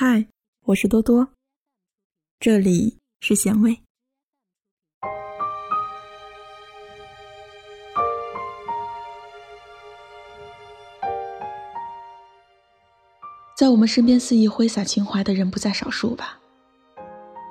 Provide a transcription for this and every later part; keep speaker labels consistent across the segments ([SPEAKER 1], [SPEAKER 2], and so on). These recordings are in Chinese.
[SPEAKER 1] 嗨，我是多多，这里是咸味。在我们身边肆意挥洒情怀的人不在少数吧？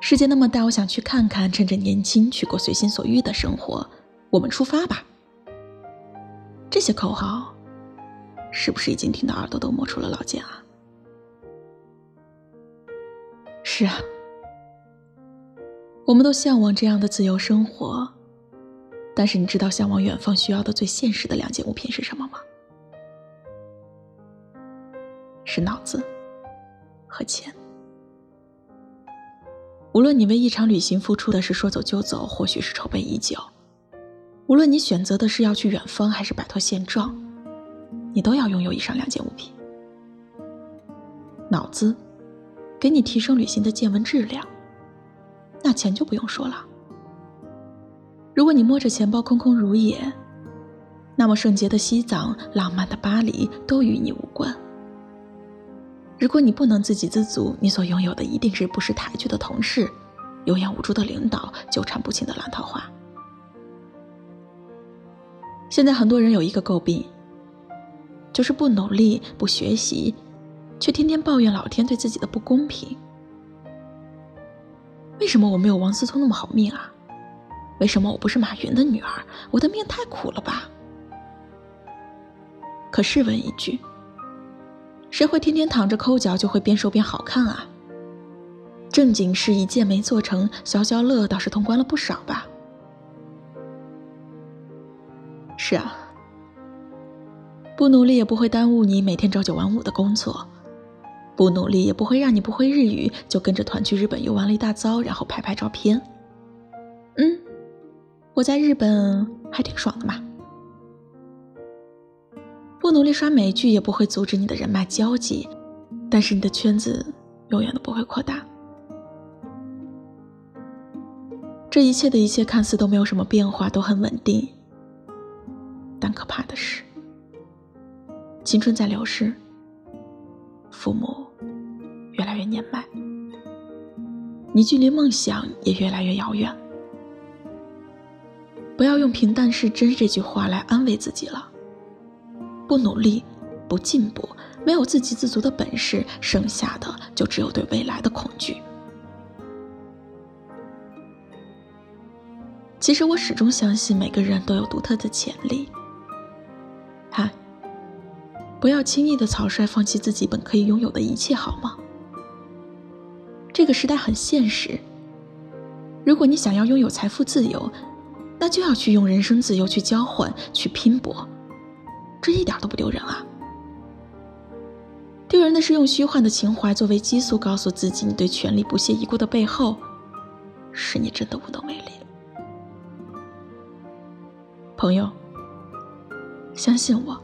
[SPEAKER 1] 世界那么大，我想去看看，趁着年轻去过随心所欲的生活。我们出发吧！这些口号，是不是已经听到耳朵都磨出了老茧啊？是啊，我们都向往这样的自由生活，但是你知道向往远方需要的最现实的两件物品是什么吗？是脑子和钱。无论你为一场旅行付出的是说走就走，或许是筹备已久；无论你选择的是要去远方，还是摆脱现状，你都要拥有以上两件物品：脑子，给你提升旅行的见闻质量；那钱就不用说了。如果你摸着钱包空空如也，那么圣洁的西藏、浪漫的巴黎都与你无关。如果你不能自给自足，你所拥有的一定是不识抬举的同事，有眼无珠的领导，纠缠不清的烂桃花。现在很多人有一个诟病，就是不努力、不学习，却天天抱怨老天对自己的不公平。为什么我没有王思聪那么好命啊？为什么我不是马云的女儿？我的命太苦了吧？可试问一句。谁会天天躺着抠脚就会边瘦边好看啊？正经事一件没做成，消消乐倒是通关了不少吧？是啊，不努力也不会耽误你每天朝九晚五的工作，不努力也不会让你不会日语就跟着团去日本游玩了一大遭，然后拍拍照片。嗯，我在日本还挺爽的嘛。不努力刷美剧，也不会阻止你的人脉交际，但是你的圈子永远都不会扩大。这一切的一切看似都没有什么变化，都很稳定，但可怕的是，青春在流逝，父母越来越年迈，你距离梦想也越来越遥远。不要用“平淡是真”这句话来安慰自己了。不努力，不进步，没有自给自足的本事，剩下的就只有对未来的恐惧。其实我始终相信每个人都有独特的潜力。嗨，不要轻易的草率放弃自己本可以拥有的一切，好吗？这个时代很现实。如果你想要拥有财富自由，那就要去用人生自由去交换，去拼搏。这一点都不丢人啊！丢人的是用虚幻的情怀作为激素，告诉自己你对权力不屑一顾的背后，是你真的无能为力。朋友，相信我，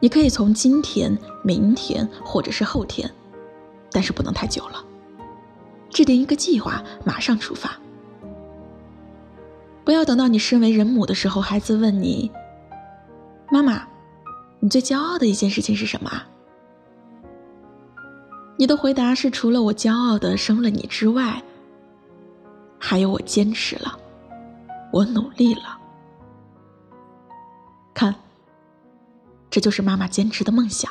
[SPEAKER 1] 你可以从今天、明天或者是后天，但是不能太久了。制定一个计划，马上出发。不要等到你身为人母的时候，孩子问你。妈妈，你最骄傲的一件事情是什么？你的回答是除了我骄傲的生了你之外，还有我坚持了，我努力了。看，这就是妈妈坚持的梦想。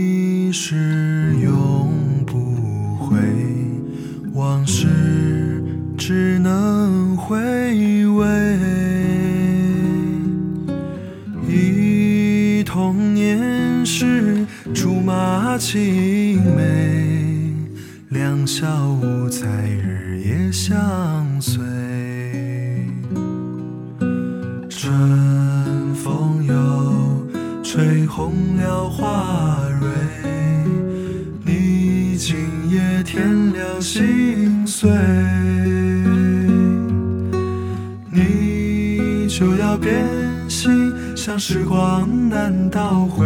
[SPEAKER 2] 逝永不回，往事只能。回味，忆童年时竹马青梅，两小无猜日夜相随。春风又。吹红了花时光难倒回，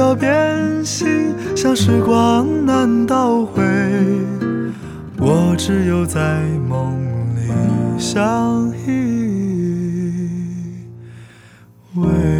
[SPEAKER 2] 要变心像时光难倒回我只有在梦里相依偎